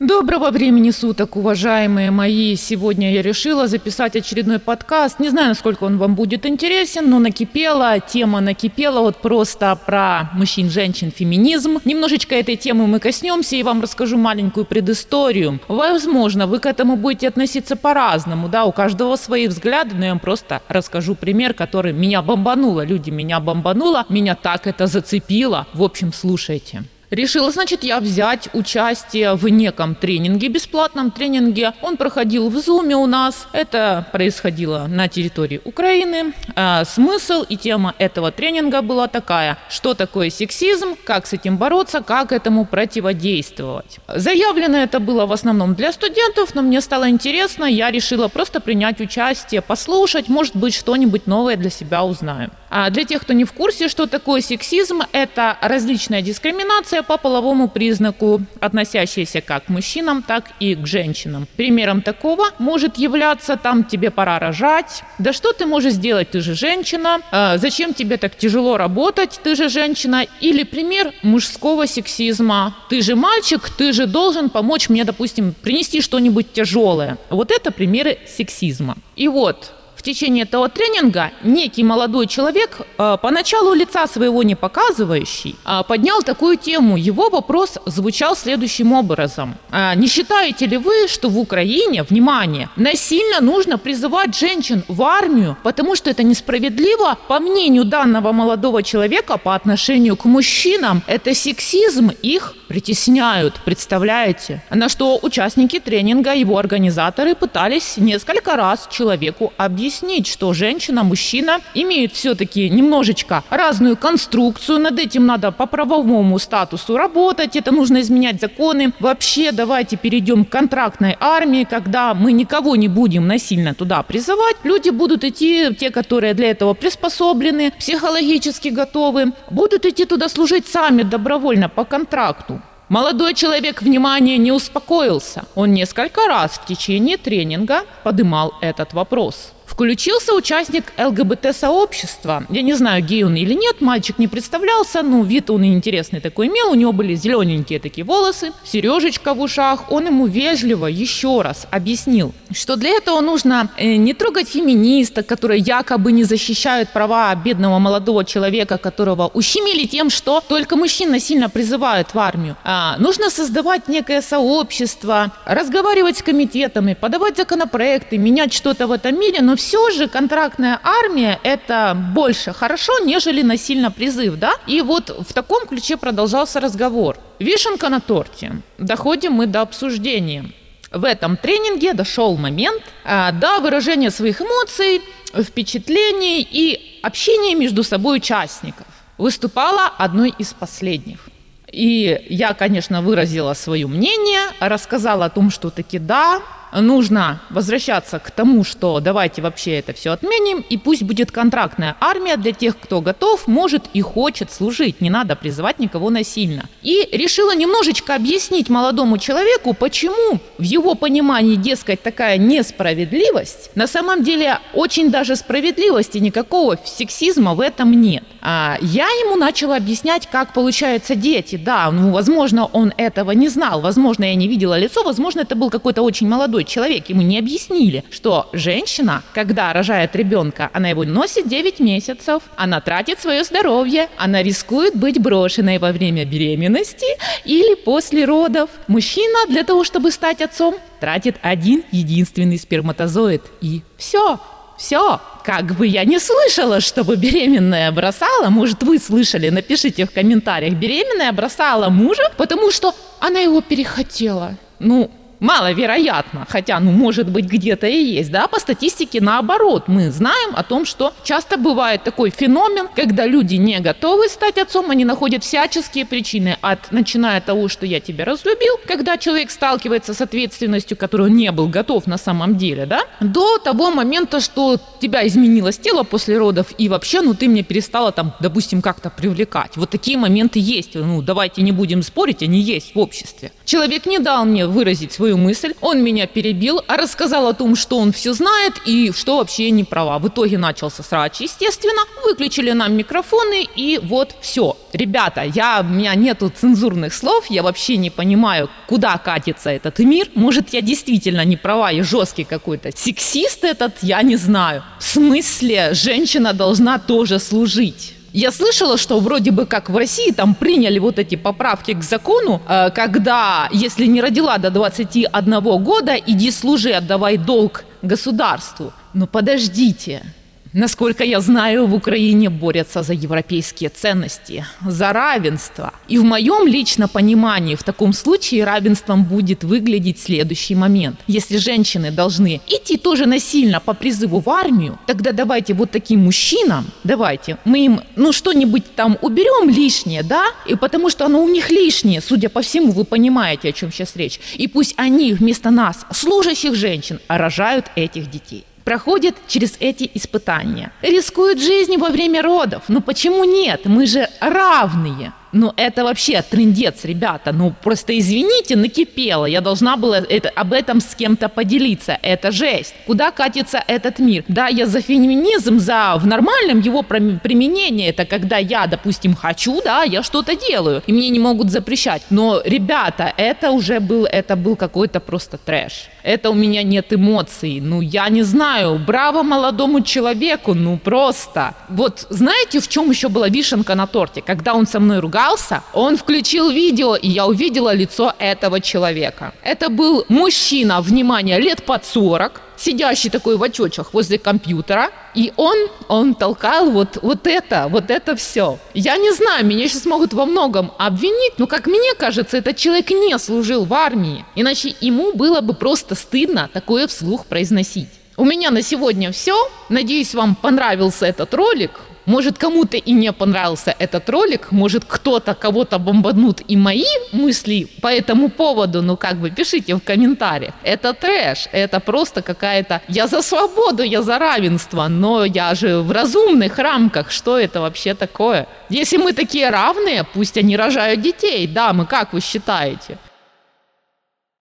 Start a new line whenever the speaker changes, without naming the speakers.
Доброго времени суток, уважаемые мои! Сегодня я решила записать очередной подкаст. Не знаю, насколько он вам будет интересен, но накипела, тема накипела вот просто про мужчин, женщин, феминизм. Немножечко этой темы мы коснемся и вам расскажу маленькую предысторию. Возможно, вы к этому будете относиться по-разному, да, у каждого свои взгляды, но я вам просто расскажу пример, который меня бомбануло. Люди, меня бомбануло, меня так это зацепило. В общем, слушайте. Решила, значит, я взять участие в неком тренинге, бесплатном тренинге. Он проходил в Зуме у нас. Это происходило на территории Украины. А, смысл и тема этого тренинга была такая, что такое сексизм, как с этим бороться, как этому противодействовать. Заявлено это было в основном для студентов, но мне стало интересно, я решила просто принять участие, послушать, может быть, что-нибудь новое для себя узнаю. А для тех, кто не в курсе, что такое сексизм, это различная дискриминация по половому признаку, относящаяся как к мужчинам, так и к женщинам. Примером такого может являться там тебе пора рожать, да что ты можешь сделать, ты же женщина, а зачем тебе так тяжело работать, ты же женщина, или пример мужского сексизма, ты же мальчик, ты же должен помочь мне, допустим, принести что-нибудь тяжелое. Вот это примеры сексизма. И вот течение этого тренинга некий молодой человек, э, поначалу лица своего не показывающий, э, поднял такую тему. Его вопрос звучал следующим образом. «Э, не считаете ли вы, что в Украине, внимание, насильно нужно призывать женщин в армию, потому что это несправедливо? По мнению данного молодого человека по отношению к мужчинам, это сексизм, их притесняют, представляете? На что участники тренинга, его организаторы пытались несколько раз человеку объяснить, объяснить, что женщина, мужчина имеют все-таки немножечко разную конструкцию. Над этим надо по правовому статусу работать. Это нужно изменять законы. Вообще давайте перейдем к контрактной армии, когда мы никого не будем насильно туда призывать. Люди будут идти, те, которые для этого приспособлены, психологически готовы, будут идти туда служить сами добровольно по контракту. Молодой человек, внимание, не успокоился. Он несколько раз в течение тренинга подымал этот вопрос. Включился участник ЛГБТ-сообщества. Я не знаю, гей он или нет, мальчик не представлялся, но вид он интересный такой имел. У него были зелененькие такие волосы, сережечка в ушах. Он ему вежливо еще раз объяснил, что для этого нужно э, не трогать феминисток, которые якобы не защищают права бедного молодого человека, которого ущемили тем, что только мужчин насильно призывают в армию. А, нужно создавать некое сообщество, разговаривать с комитетами, подавать законопроекты, менять что-то в этом мире, но все же контрактная армия это больше хорошо, нежели насильно призыв, да? И вот в таком ключе продолжался разговор. Вишенка на торте. Доходим мы до обсуждения. В этом тренинге дошел момент а, до выражения своих эмоций, впечатлений и общения между собой участников. Выступала одной из последних. И я, конечно, выразила свое мнение, рассказала о том, что таки да, нужно возвращаться к тому, что давайте вообще это все отменим, и пусть будет контрактная армия для тех, кто готов, может и хочет служить, не надо призывать никого насильно. И решила немножечко объяснить молодому человеку, почему в его понимании, дескать, такая несправедливость, на самом деле очень даже справедливости, никакого сексизма в этом нет. А я ему начала объяснять, как получаются дети. Да, ну, возможно, он этого не знал, возможно, я не видела лицо, возможно, это был какой-то очень молодой человек, ему не объяснили, что женщина, когда рожает ребенка, она его носит 9 месяцев, она тратит свое здоровье, она рискует быть брошенной во время беременности или после родов. Мужчина для того, чтобы стать отцом, тратит один единственный сперматозоид. И все, все, как бы я не слышала, чтобы беременная бросала, может вы слышали, напишите в комментариях, беременная бросала мужа, потому что она его перехотела. Ну, маловероятно, хотя, ну, может быть, где-то и есть, да, по статистике наоборот, мы знаем о том, что часто бывает такой феномен, когда люди не готовы стать отцом, они находят всяческие причины, от начиная от того, что я тебя разлюбил, когда человек сталкивается с ответственностью, которую не был готов на самом деле, да, до того момента, что тебя изменилось тело после родов, и вообще, ну, ты мне перестала там, допустим, как-то привлекать. Вот такие моменты есть, ну, давайте не будем спорить, они есть в обществе. Человек не дал мне выразить свою свою мысль, он меня перебил, а рассказал о том, что он все знает и что вообще не права. В итоге начался срач, естественно, выключили нам микрофоны и вот все. Ребята, я, у меня нету цензурных слов, я вообще не понимаю, куда катится этот мир. Может, я действительно не права и жесткий какой-то сексист этот, я не знаю. В смысле, женщина должна тоже служить? Я слышала, что вроде бы как в России там приняли вот эти поправки к закону, э, когда если не родила до 21 года, иди служи, отдавай долг государству. Но подождите, Насколько я знаю, в Украине борются за европейские ценности, за равенство. И в моем личном понимании в таком случае равенством будет выглядеть следующий момент. Если женщины должны идти тоже насильно по призыву в армию, тогда давайте вот таким мужчинам, давайте, мы им, ну, что-нибудь там уберем лишнее, да, и потому что оно у них лишнее, судя по всему, вы понимаете, о чем сейчас речь. И пусть они вместо нас, служащих женщин, рожают этих детей проходят через эти испытания, рискуют жизнью во время родов. Ну почему нет? Мы же равные. Ну, это вообще трендец, ребята. Ну, просто извините, накипело. Я должна была это, об этом с кем-то поделиться. Это жесть. Куда катится этот мир? Да, я за феминизм, за в нормальном его применении. Это когда я, допустим, хочу, да, я что-то делаю, и мне не могут запрещать. Но, ребята, это уже был, это был какой-то просто трэш. Это у меня нет эмоций. Ну, я не знаю. Браво молодому человеку, ну, просто. Вот знаете, в чем еще была вишенка на торте? Когда он со мной ругался, испугался, он включил видео, и я увидела лицо этого человека. Это был мужчина, внимание, лет под 40, сидящий такой в очочах возле компьютера, и он, он толкал вот, вот это, вот это все. Я не знаю, меня сейчас могут во многом обвинить, но, как мне кажется, этот человек не служил в армии, иначе ему было бы просто стыдно такое вслух произносить. У меня на сегодня все. Надеюсь, вам понравился этот ролик. Может, кому-то и не понравился этот ролик, может, кто-то кого-то бомбанут и мои мысли по этому поводу, ну как бы пишите в комментариях. Это трэш, это просто какая-то... Я за свободу, я за равенство, но я же в разумных рамках, что это вообще такое? Если мы такие равные, пусть они рожают детей, дамы, как вы считаете?